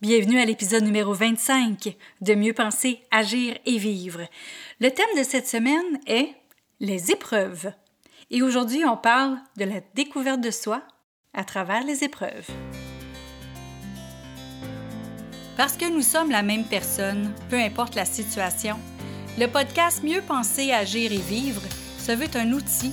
Bienvenue à l'épisode numéro 25 de Mieux penser, agir et vivre. Le thème de cette semaine est les épreuves. Et aujourd'hui, on parle de la découverte de soi à travers les épreuves. Parce que nous sommes la même personne, peu importe la situation, le podcast Mieux penser, agir et vivre se veut un outil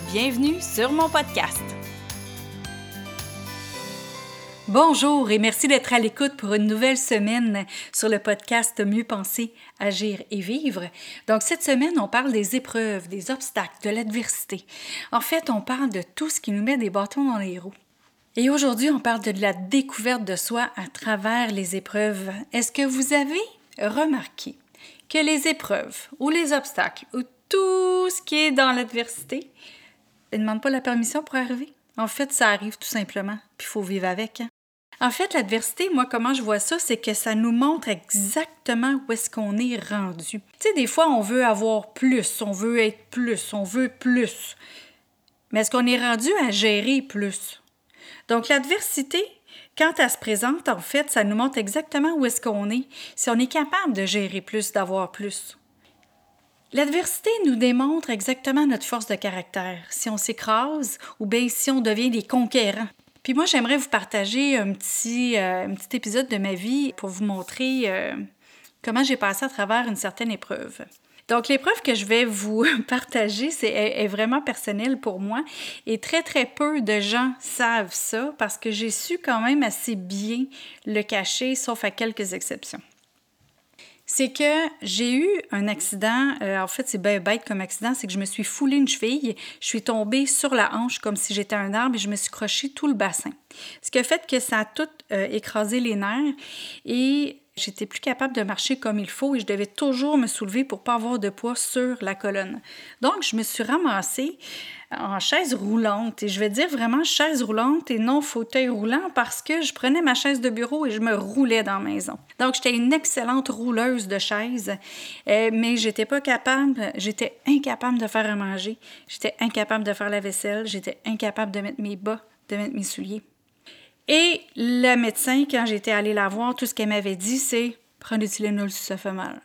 bienvenue sur mon podcast. Bonjour et merci d'être à l'écoute pour une nouvelle semaine sur le podcast Mieux penser, agir et vivre. Donc cette semaine, on parle des épreuves, des obstacles, de l'adversité. En fait, on parle de tout ce qui nous met des bâtons dans les roues. Et aujourd'hui, on parle de la découverte de soi à travers les épreuves. Est-ce que vous avez remarqué que les épreuves ou les obstacles ou tout ce qui est dans l'adversité ne demande pas la permission pour arriver? En fait, ça arrive tout simplement, puis il faut vivre avec. Hein. En fait, l'adversité, moi, comment je vois ça, c'est que ça nous montre exactement où est-ce qu'on est rendu. Tu sais, des fois, on veut avoir plus, on veut être plus, on veut plus. Mais est-ce qu'on est rendu à gérer plus? Donc, l'adversité, quand elle se présente, en fait, ça nous montre exactement où est-ce qu'on est, si on est capable de gérer plus, d'avoir plus. L'adversité nous démontre exactement notre force de caractère, si on s'écrase ou bien si on devient des conquérants. Puis moi, j'aimerais vous partager un petit, euh, un petit épisode de ma vie pour vous montrer euh, comment j'ai passé à travers une certaine épreuve. Donc, l'épreuve que je vais vous partager c'est, est, vraiment personnelle pour moi et très, très peu de gens savent ça parce que j'ai su quand même assez bien le cacher, sauf à quelques exceptions c'est que j'ai eu un accident. Euh, en fait, c'est bien bête comme accident. C'est que je me suis foulé une cheville. Je suis tombée sur la hanche comme si j'étais un arbre et je me suis croché tout le bassin. Ce qui a fait que ça a tout euh, écrasé les nerfs et J'étais plus capable de marcher comme il faut et je devais toujours me soulever pour pas avoir de poids sur la colonne. Donc, je me suis ramassée en chaise roulante et je vais dire vraiment chaise roulante et non fauteuil roulant parce que je prenais ma chaise de bureau et je me roulais dans la maison. Donc, j'étais une excellente rouleuse de chaise, euh, mais j'étais pas capable, j'étais incapable de faire à manger, j'étais incapable de faire la vaisselle, j'étais incapable de mettre mes bas, de mettre mes souliers. Et le médecin, quand j'étais allée la voir, tout ce qu'elle m'avait dit, c'est prends du Tylenol si ça fait mal.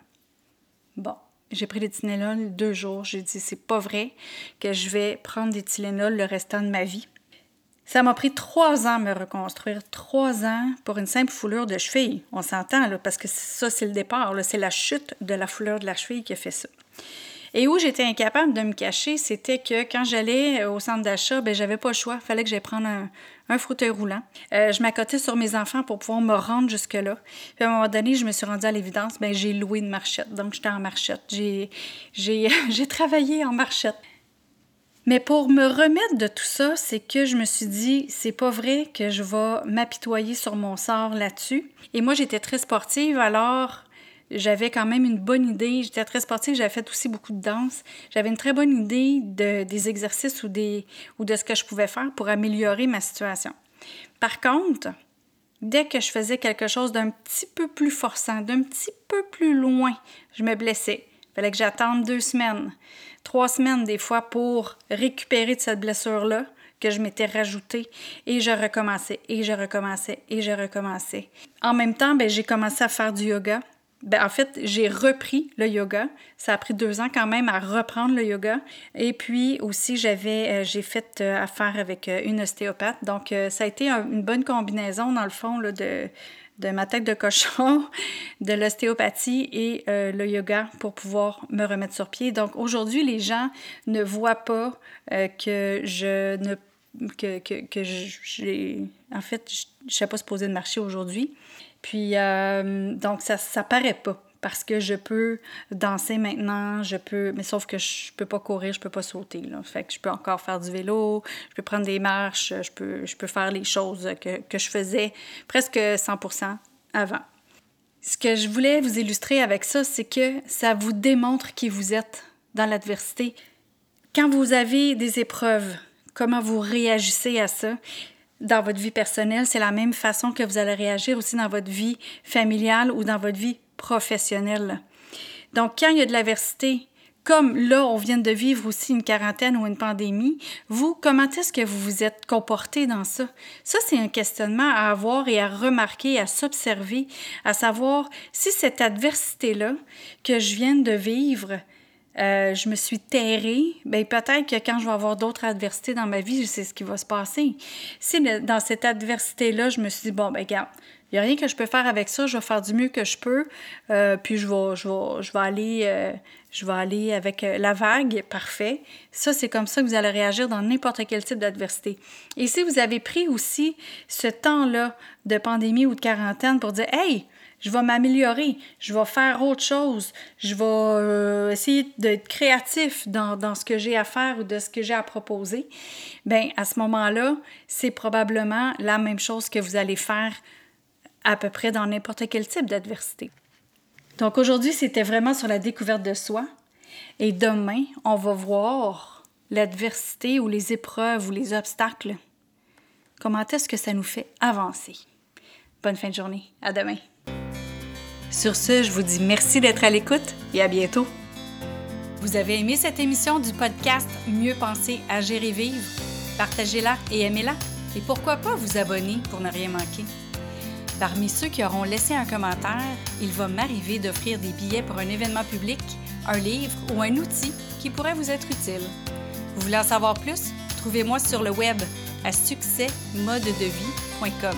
Bon, j'ai pris des Tylenol deux jours. J'ai dit c'est pas vrai que je vais prendre des Tylenol le restant de ma vie. Ça m'a pris trois ans à me reconstruire, trois ans pour une simple foulure de cheville. On s'entend, là, parce que ça, c'est le départ, c'est la chute de la foulure de la cheville qui a fait ça. Et où j'étais incapable de me cacher, c'était que quand j'allais au centre d'achat, ben j'avais pas le choix. Fallait que j'aille prendre un, fauteuil roulant. Euh, je m'accotais sur mes enfants pour pouvoir me rendre jusque-là. Puis à un moment donné, je me suis rendue à l'évidence, ben j'ai loué une marchette. Donc j'étais en marchette. J'ai, j'ai, j'ai travaillé en marchette. Mais pour me remettre de tout ça, c'est que je me suis dit, c'est pas vrai que je vais m'apitoyer sur mon sort là-dessus. Et moi, j'étais très sportive, alors j'avais quand même une bonne idée. J'étais très sportive, j'avais fait aussi beaucoup de danse. J'avais une très bonne idée de, des exercices ou de ce que je pouvais faire pour améliorer ma situation. Par contre, dès que je faisais quelque chose d'un petit peu plus forçant, d'un petit peu plus loin, je me blessais. Il fallait que j'attende deux semaines, trois semaines des fois pour récupérer de cette blessure-là que je m'étais rajoutée et je recommençais et je recommençais et je recommençais. En même temps, ben, j'ai commencé à faire du yoga. Ben, en fait, j'ai repris le yoga. Ça a pris deux ans quand même à reprendre le yoga. Et puis aussi, j'avais, euh, j'ai fait euh, affaire avec euh, une ostéopathe. Donc, ça a été une bonne combinaison, dans le fond, là, de, de ma tête de cochon, de l'ostéopathie et le yoga pour pouvoir me remettre sur pied. Donc, aujourd'hui, les gens ne voient pas que je ne que, que, que j'ai... En fait, je ne sais pas supposée de marcher aujourd'hui. Puis, euh, donc, ça ne paraît pas parce que je peux danser maintenant, je peux, mais sauf que je peux pas courir, je peux pas sauter. Là. Fait que je peux encore faire du vélo, je peux prendre des marches, je peux, je peux faire les choses que, que je faisais presque 100 avant. Ce que je voulais vous illustrer avec ça, c'est que ça vous démontre qui vous êtes dans l'adversité. Quand vous avez des épreuves, comment vous réagissez à ça dans votre vie personnelle, c'est la même façon que vous allez réagir aussi dans votre vie familiale ou dans votre vie professionnelle. Donc, quand il y a de l'adversité, comme là, on vient de vivre aussi une quarantaine ou une pandémie, vous, comment est-ce que vous vous êtes comporté dans ça? Ça, c'est un questionnement à avoir et à remarquer, à s'observer, à savoir si cette adversité-là que je viens de vivre, euh, je me suis terrée, bien peut-être que quand je vais avoir d'autres adversités dans ma vie, je sais ce qui va se passer. Si dans cette adversité-là, je me suis dit, bon, ben regarde, il n'y a rien que je peux faire avec ça, je vais faire du mieux que je peux, euh, puis je vais, je vais, je vais aller, euh, je vais aller avec la vague, parfait. Ça, c'est comme ça que vous allez réagir dans n'importe quel type d'adversité. Et si vous avez pris aussi ce temps-là de pandémie ou de quarantaine pour dire, hey, je vais m'améliorer, je vais faire autre chose, je vais euh, essayer d'être créatif dans, dans, ce que j'ai à faire ou de ce que j'ai à proposer, bien, à ce moment-là, c'est probablement la même chose que vous allez faire à peu près dans n'importe quel type d'adversité. Donc aujourd'hui, c'était vraiment sur la découverte de soi. Et demain, on va voir l'adversité ou les épreuves ou les obstacles. Comment est-ce que ça nous fait avancer? Bonne fin de journée. À demain. Sur ce, je vous dis merci d'être à l'écoute et à bientôt. Vous avez aimé cette émission du podcast Mieux penser, agir et vivre? Partagez-la et aimez-la. Et pourquoi pas vous abonner pour ne rien manquer? Parmi ceux qui auront laissé un commentaire, il va m'arriver d'offrir des billets pour un événement public, un livre ou un outil qui pourrait vous être utile. Vous voulez en savoir plus? Trouvez-moi sur le web à succèsmodedevie.com.